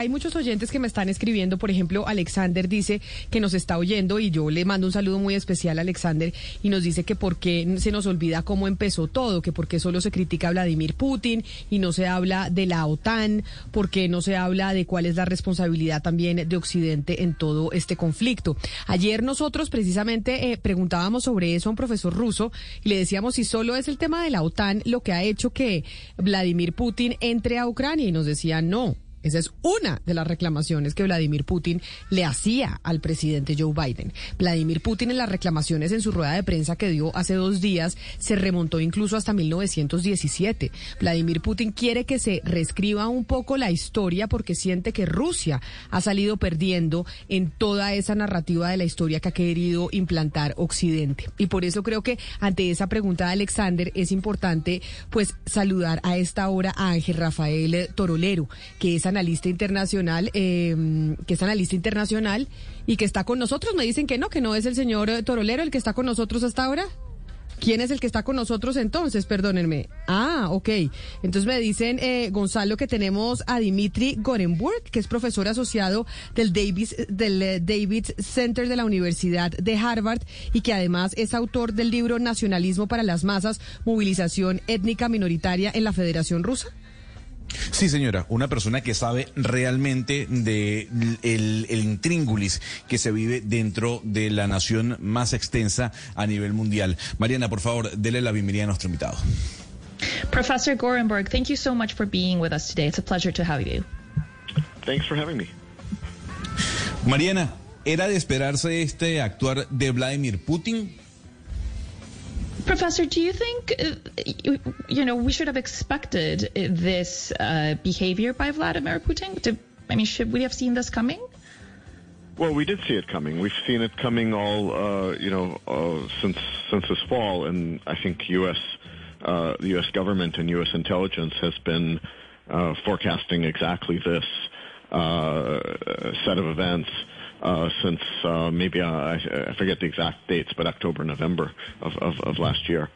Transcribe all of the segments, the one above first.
Hay muchos oyentes que me están escribiendo, por ejemplo, Alexander dice que nos está oyendo y yo le mando un saludo muy especial a Alexander y nos dice que por qué se nos olvida cómo empezó todo, que por qué solo se critica a Vladimir Putin y no se habla de la OTAN, por qué no se habla de cuál es la responsabilidad también de Occidente en todo este conflicto. Ayer nosotros precisamente eh, preguntábamos sobre eso a un profesor ruso y le decíamos si solo es el tema de la OTAN lo que ha hecho que Vladimir Putin entre a Ucrania y nos decía no. Esa es una de las reclamaciones que Vladimir Putin le hacía al presidente Joe Biden. Vladimir Putin en las reclamaciones en su rueda de prensa que dio hace dos días se remontó incluso hasta 1917. Vladimir Putin quiere que se reescriba un poco la historia porque siente que Rusia ha salido perdiendo en toda esa narrativa de la historia que ha querido implantar Occidente. Y por eso creo que ante esa pregunta de Alexander es importante pues saludar a esta hora a Ángel Rafael Torolero, que es analista internacional, eh, que es analista internacional y que está con nosotros. Me dicen que no, que no es el señor eh, Torolero el que está con nosotros hasta ahora. ¿Quién es el que está con nosotros entonces? Perdónenme. Ah, ok. Entonces me dicen, eh, Gonzalo, que tenemos a Dimitri Gorenburg, que es profesor asociado del Davis, del eh, David Center de la Universidad de Harvard y que además es autor del libro Nacionalismo para las Masas, Movilización Étnica Minoritaria en la Federación Rusa. Sí, señora, una persona que sabe realmente de el, el, intríngulis que se vive dentro de la nación más extensa a nivel mundial. Mariana, por favor, dele la bienvenida a nuestro invitado. Professor Gorenberg, thank you so much for being with us today. It's a pleasure to have you. Thanks for having me. Mariana, ¿era de esperarse este actuar de Vladimir Putin? Professor, do you think, uh, you, know, we should have expected this uh, behavior by Vladimir Putin? To, I mean, should we have seen this coming? Well, we did see it coming. We've seen it coming all, uh, you know, uh, since since this fall, and I think U.S. Uh, the U.S. government and U.S. intelligence has been uh, forecasting exactly this set of events. Uh, since uh, maybe uh, I, I, forget the exact dates, but October, November of, of, of last year.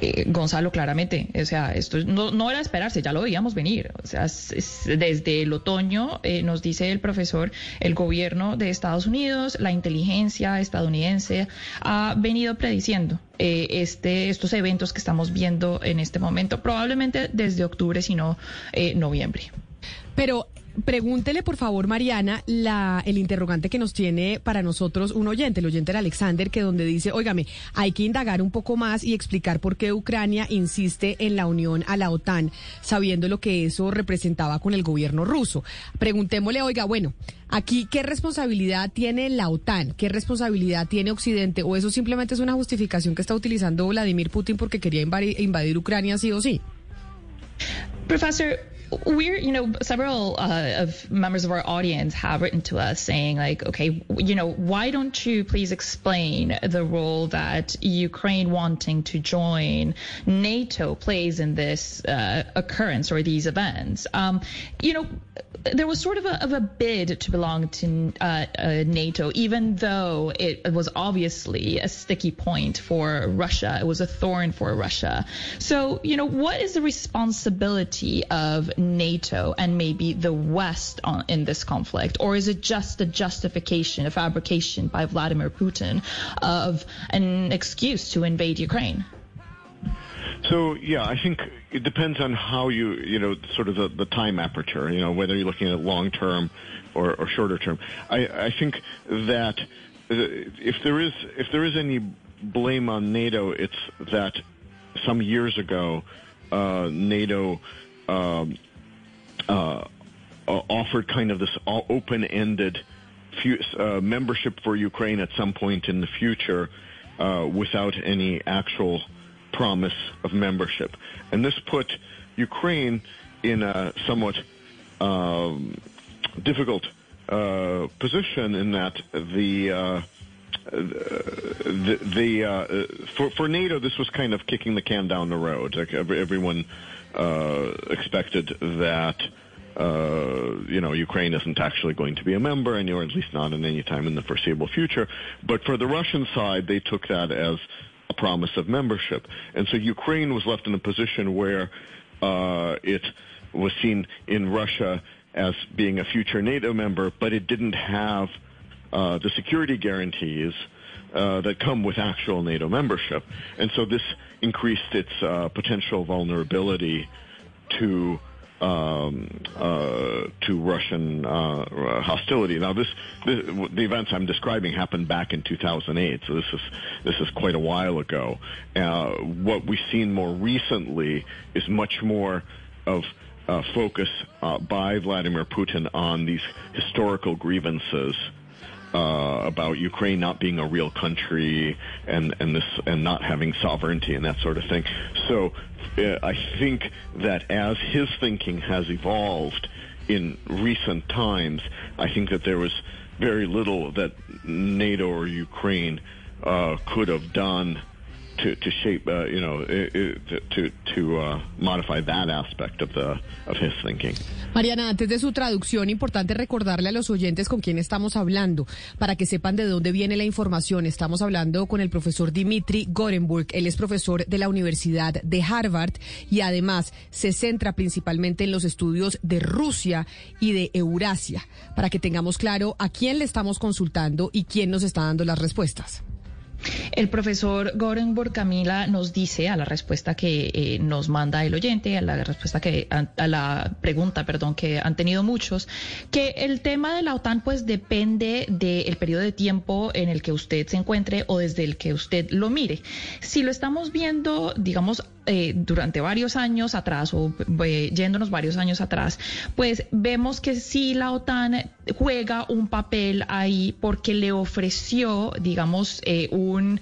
Eh, Gonzalo, claramente, o sea, esto no, no, era esperarse, ya lo veíamos venir. O sea, es, es, desde el otoño, eh, nos dice el profesor, el gobierno de Estados Unidos, la inteligencia estadounidense ha venido prediciendo eh, este, estos eventos que estamos viendo en este momento, probablemente desde octubre, sino noviembre. Pero pregúntele, por favor, Mariana, la, el interrogante que nos tiene para nosotros un oyente, el oyente de Alexander, que donde dice, óigame, hay que indagar un poco más y explicar por qué Ucrania insiste en la unión a la OTAN, sabiendo lo que eso representaba con el gobierno ruso. Preguntémosle, oiga, bueno, aquí, ¿qué responsabilidad tiene la OTAN? ¿Qué responsabilidad tiene Occidente? ¿O eso simplemente es una justificación que está utilizando Vladimir Putin porque quería invadir, invadir Ucrania sí o sí? Profesor, we're you know several uh, of members of our audience have written to us saying like okay you know why don't you please explain the role that ukraine wanting to join nato plays in this uh, occurrence or these events? Um, you know there was sort of a, of a bid to belong to uh, uh, NATO, even though it was obviously a sticky point for Russia. It was a thorn for Russia. So, you know, what is the responsibility of NATO and maybe the West on, in this conflict? Or is it just a justification, a fabrication by Vladimir Putin of an excuse to invade Ukraine? So yeah, I think it depends on how you you know sort of the, the time aperture. You know whether you're looking at long term or, or shorter term. I, I think that uh, if there is if there is any blame on NATO, it's that some years ago uh, NATO um, uh, offered kind of this open-ended uh, membership for Ukraine at some point in the future uh, without any actual promise of membership. And this put Ukraine in a somewhat um, difficult uh, position in that the. Uh, the, the uh, for for NATO, this was kind of kicking the can down the road. Like everyone uh, expected that uh, you know Ukraine isn't actually going to be a member, and or at least not in any time in the foreseeable future. But for the Russian side, they took that as a promise of membership, and so Ukraine was left in a position where uh, it was seen in Russia as being a future NATO member, but it didn't have uh, the security guarantees uh, that come with actual NATO membership. And so this increased its uh, potential vulnerability to um, uh, to Russian uh, hostility. Now, this, this, the events I'm describing happened back in 2008, so this is this is quite a while ago. Uh, what we've seen more recently is much more of uh, focus uh, by Vladimir Putin on these historical grievances uh, about Ukraine not being a real country and and this and not having sovereignty and that sort of thing. So uh, I think that as his thinking has evolved in recent times, I think that there was very little that NATO or Ukraine uh, could have done to, to shape, uh, you know, to, to modify that aspect of, the, of his thinking. Mariana, antes de su traducción, importante recordarle a los oyentes con quién estamos hablando, para que sepan de dónde viene la información. Estamos hablando con el profesor Dimitri Gorenburg. Él es profesor de la Universidad de Harvard y además se centra principalmente en los estudios de Rusia y de Eurasia, para que tengamos claro a quién le estamos consultando y quién nos está dando las respuestas. El profesor Gorenburg Camila nos dice a la respuesta que eh, nos manda el oyente, a la respuesta que a, la pregunta, perdón, que han tenido muchos, que el tema de la OTAN pues depende del periodo de tiempo en el que usted se encuentre o desde el que usted lo mire. Si lo estamos viendo, digamos, eh, durante varios años atrás o eh, yéndonos varios años atrás, pues vemos que sí la OTAN juega un papel ahí porque le ofreció, digamos, eh, un,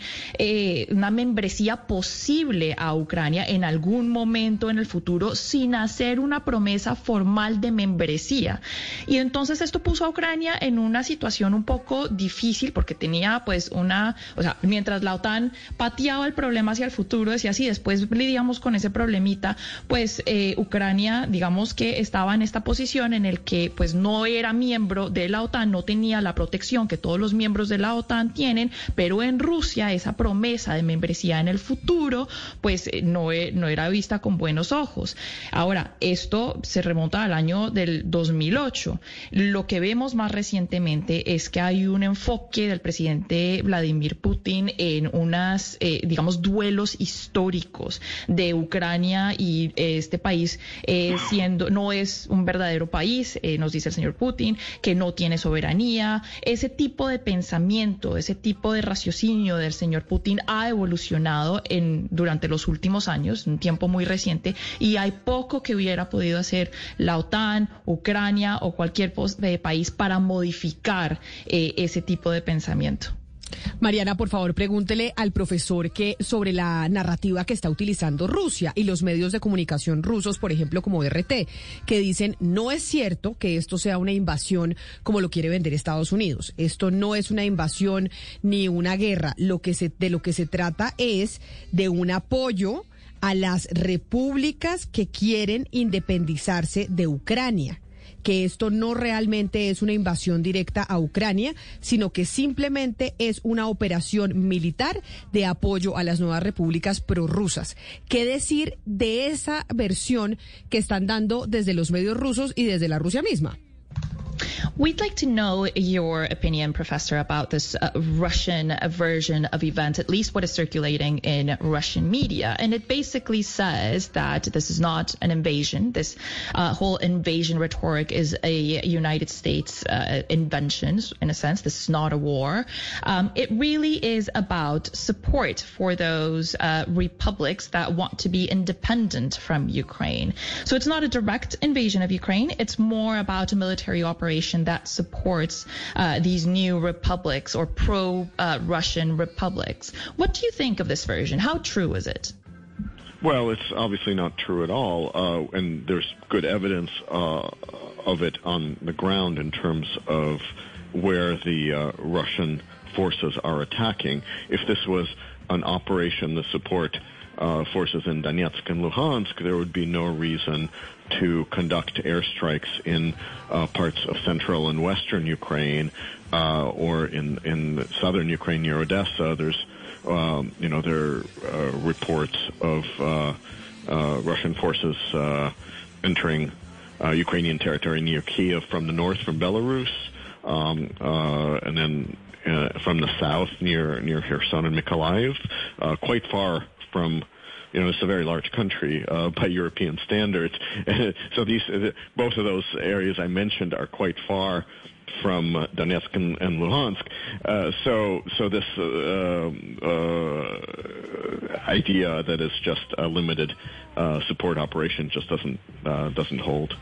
una membresía posible a Ucrania en algún momento en el futuro sin hacer una promesa formal de membresía. Y entonces esto puso a Ucrania en una situación un poco difícil porque tenía pues una, o sea, mientras la OTAN pateaba el problema hacia el futuro, decía así, después con ese problemita, pues eh, Ucrania, digamos que estaba en esta posición en el que pues no era miembro de la OTAN, no tenía la protección que todos los miembros de la OTAN tienen, pero en Rusia esa promesa de membresía en el futuro pues eh, no, e, no era vista con buenos ojos. Ahora, esto se remonta al año del 2008. Lo que vemos más recientemente es que hay un enfoque del presidente Vladimir Putin en unas, eh, digamos, duelos históricos de Ucrania y eh, este país eh, siendo no es un verdadero país, eh, nos dice el señor Putin, que no tiene soberanía. Ese tipo de pensamiento, ese tipo de raciocinio del señor Putin ha evolucionado en durante los últimos años, un tiempo muy reciente, y hay poco que hubiera podido hacer la OTAN, Ucrania o cualquier país para modificar ese tipo de pensamiento. Mariana, por favor, pregúntele al profesor que sobre la narrativa que está utilizando Rusia y los medios de comunicación rusos, por ejemplo, como RT, que dicen no es cierto que esto sea una invasión como lo quiere vender Estados Unidos. Esto no es una invasión ni una guerra. Lo que se, de lo que se trata es de un apoyo a las repúblicas que quieren independizarse de Ucrania que esto no realmente es una invasión directa a Ucrania, sino que simplemente es una operación militar de apoyo a las nuevas repúblicas prorrusas. ¿Qué decir de esa versión que están dando desde los medios rusos y desde la Rusia misma? We'd like to know your opinion, Professor, about this uh, Russian version of events, at least what is circulating in Russian media. And it basically says that this is not an invasion. This uh, whole invasion rhetoric is a United States uh, invention, in a sense. This is not a war. Um, it really is about support for those uh, republics that want to be independent from Ukraine. So it's not a direct invasion of Ukraine. It's more about a military operation that supports uh, these new republics or pro uh, Russian republics. What do you think of this version? How true is it? Well, it's obviously not true at all, uh, and there's good evidence uh, of it on the ground in terms of where the uh, Russian forces are attacking. If this was an operation to support uh, forces in Donetsk and Luhansk, there would be no reason to conduct airstrikes in uh, parts of central and western Ukraine uh, or in in southern Ukraine near Odessa. There's um, you know there are reports of uh, uh, Russian forces uh, entering Ukrainian territory near Kiev from the north, from Belarus, um, and then from the south near near Kherson and Mykolaiv, quite far from. You know, it's a very large country uh, by European standards. so these, uh, both of those areas I mentioned are quite far from uh, Donetsk and, and Luhansk. Uh, so, so this uh, uh, idea that it's just a limited uh, support operation just doesn't doesn't hold.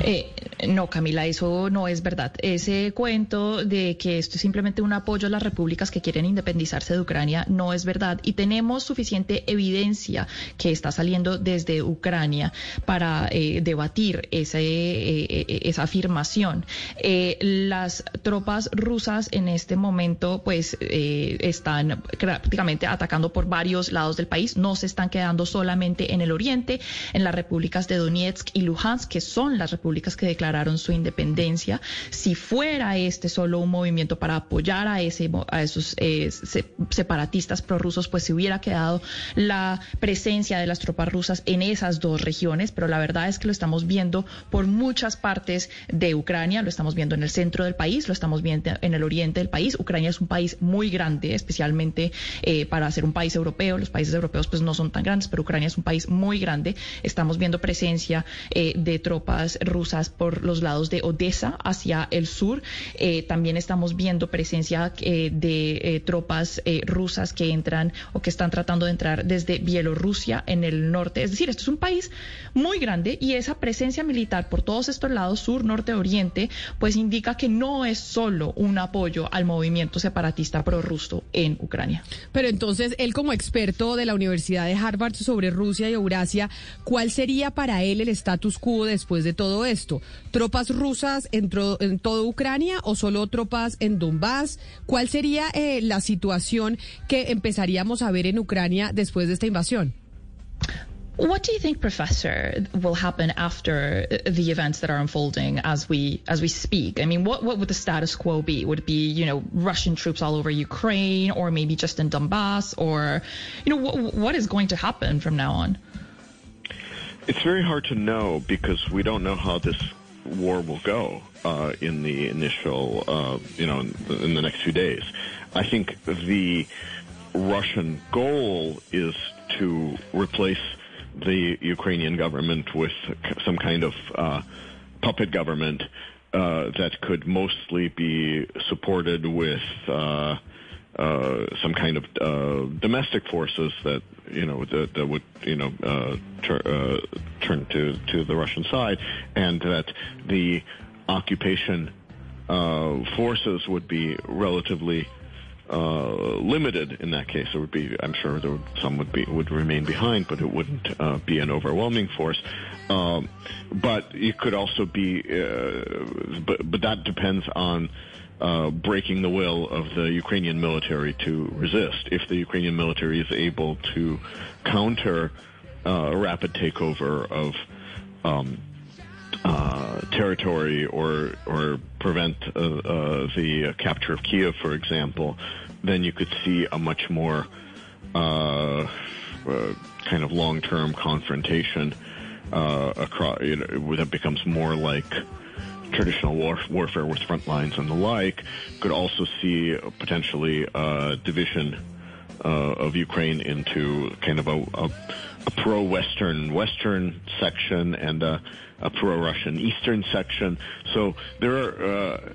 Eh, no, Camila, eso no es verdad. Ese cuento de que esto es simplemente un apoyo a las repúblicas que quieren independizarse de Ucrania no es verdad. Y tenemos suficiente evidencia que está saliendo desde Ucrania para eh, debatir ese, eh, esa afirmación. Eh, las tropas rusas en este momento pues eh, están prácticamente atacando por varios lados del país. No se están quedando solamente en el oriente, en las repúblicas de Donetsk y Luhansk, que son las repúblicas que declararon su independencia. Si fuera este solo un movimiento para apoyar a, ese, a esos eh, separatistas prorrusos, pues se hubiera quedado la presencia de las tropas rusas en esas dos regiones, pero la verdad es que lo estamos viendo por muchas partes de Ucrania, lo estamos viendo en el centro del país, lo estamos viendo en el oriente del país. Ucrania es un país muy grande, especialmente eh, para ser un país europeo. Los países europeos pues no son tan grandes, pero Ucrania es un país muy grande. Estamos viendo presencia eh, de tropas rusas por los lados de Odessa hacia el sur. Eh, también estamos viendo presencia eh, de eh, tropas rusas que entran o que están tratando de entrar desde Bielorrusia en el norte. Es decir, esto es un país muy grande y esa presencia militar por todos estos lados, sur, norte, oriente, pues indica que no es solo un apoyo al movimiento separatista prorruso en Ucrania. Pero entonces, él como experto de la Universidad de Harvard sobre Rusia y Eurasia, ¿cuál sería para él el status quo después de todo esto? ¿Tropas rusas en, tro- en toda Ucrania o solo tropas en Donbass? ¿Cuál sería eh, la situación que empezaríamos a ver en Ucrania después de esta invasión? What do you think, Professor, will happen after uh, the events that are unfolding as we as we speak? I mean, what what would the status quo be? Would it be you know Russian troops all over Ukraine, or maybe just in Donbass, or you know what what is going to happen from now on? It's very hard to know because we don't know how this war will go uh, in the initial, uh, you know, in the, in the next few days. I think the Russian goal is to replace the Ukrainian government with some kind of uh, puppet government uh, that could mostly be supported with uh, uh, some kind of uh, domestic forces that you know that, that would you know uh, uh, turn to to the Russian side, and that the occupation uh, forces would be relatively uh, limited in that case. There would be, I'm sure, there would, some would be would remain behind, but it wouldn't uh, be an overwhelming force. Um, but it could also be, but but that depends on. Uh, breaking the will of the Ukrainian military to resist. If the Ukrainian military is able to counter uh, a rapid takeover of um, uh, territory or or prevent uh, uh, the capture of Kiev, for example, then you could see a much more kind of long-term confrontation uh, across. You know, that becomes more like traditional war, warfare with front lines and the like. Could also see potentially a division uh, of Ukraine into kind of a, a, a pro-Western Western section and a, a pro-Russian Eastern section. So there are. Uh,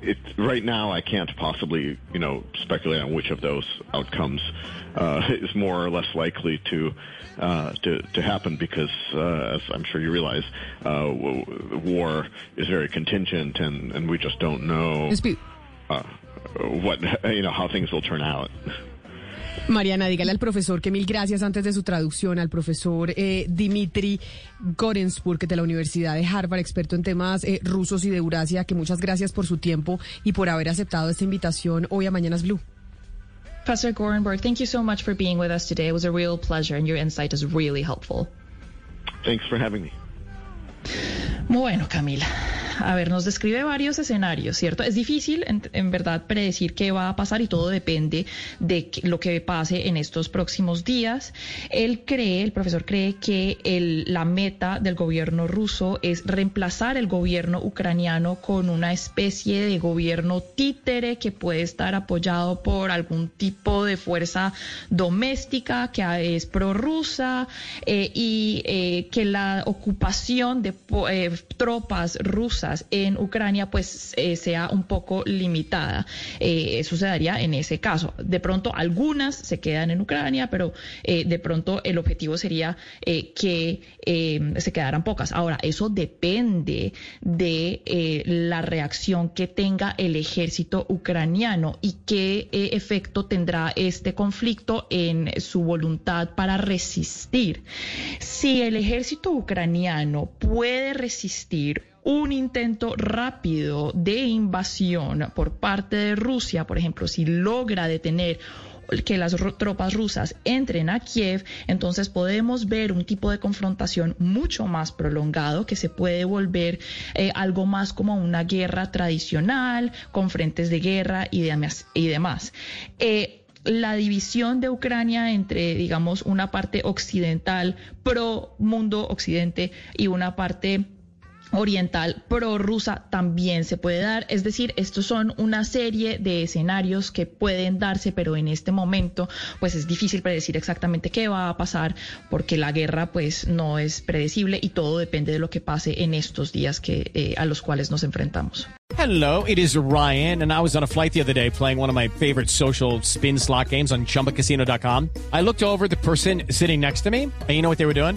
it, right now, I can't possibly, you know, speculate on which of those outcomes uh, is more or less likely to uh, to, to happen because, uh, as I'm sure you realize, uh, w- war is very contingent, and, and we just don't know uh, what you know how things will turn out. Mariana, dígale al profesor que mil gracias antes de su traducción, al profesor eh, Dimitri Gorensburg de la Universidad de Harvard, experto en temas eh, rusos y de Eurasia, que muchas gracias por su tiempo y por haber aceptado esta invitación hoy a Mañanas Blue. Professor Gorenberg, thank you so much for being with us today. It was a real pleasure and your insight is really helpful. Thanks for having me. Bueno, Camila, a ver, nos describe varios escenarios, ¿cierto? Es difícil, en, verdad, predecir qué va a pasar y todo depende de lo que pase en estos próximos días. Él cree, el profesor cree que la meta del gobierno ruso es reemplazar el gobierno ucraniano con una especie de gobierno títere que puede estar apoyado por algún tipo de fuerza doméstica que es prorrusa eh, y eh, que la ocupación de eh, tropas rusas en Ucrania pues eh, sea un poco limitada. Eh, eso se daría en ese caso. De pronto algunas se quedan en Ucrania, pero eh, de pronto el objetivo sería que se quedaran pocas. Ahora, eso depende de la reacción que tenga el ejército ucraniano y qué efecto tendrá este conflicto en su voluntad para resistir. Si el ejército ucraniano puede resistir un intento rápido de invasión por parte de Rusia, por ejemplo, si logra detener que las tropas rusas entren a Kiev, entonces podemos ver un tipo de confrontación mucho más prolongado que se puede volver eh, algo más como una guerra tradicional, con frentes de guerra y, demás. Eh, la división de Ucrania entre, digamos, una parte occidental pro mundo occidente y una parte oriental prorrusa también se puede dar. Es decir, estos son una serie de escenarios que pueden darse, pero en este momento pues es difícil predecir exactamente qué va a pasar porque la guerra pues no es predecible y todo depende de lo que pase en estos días que, eh, a los cuales nos enfrentamos. Hello, it is Ryan and I was on a flight the other day playing one of my favorite social spin slot games on chumbacasino.com. I looked over the person sitting next to me and you know what they were doing?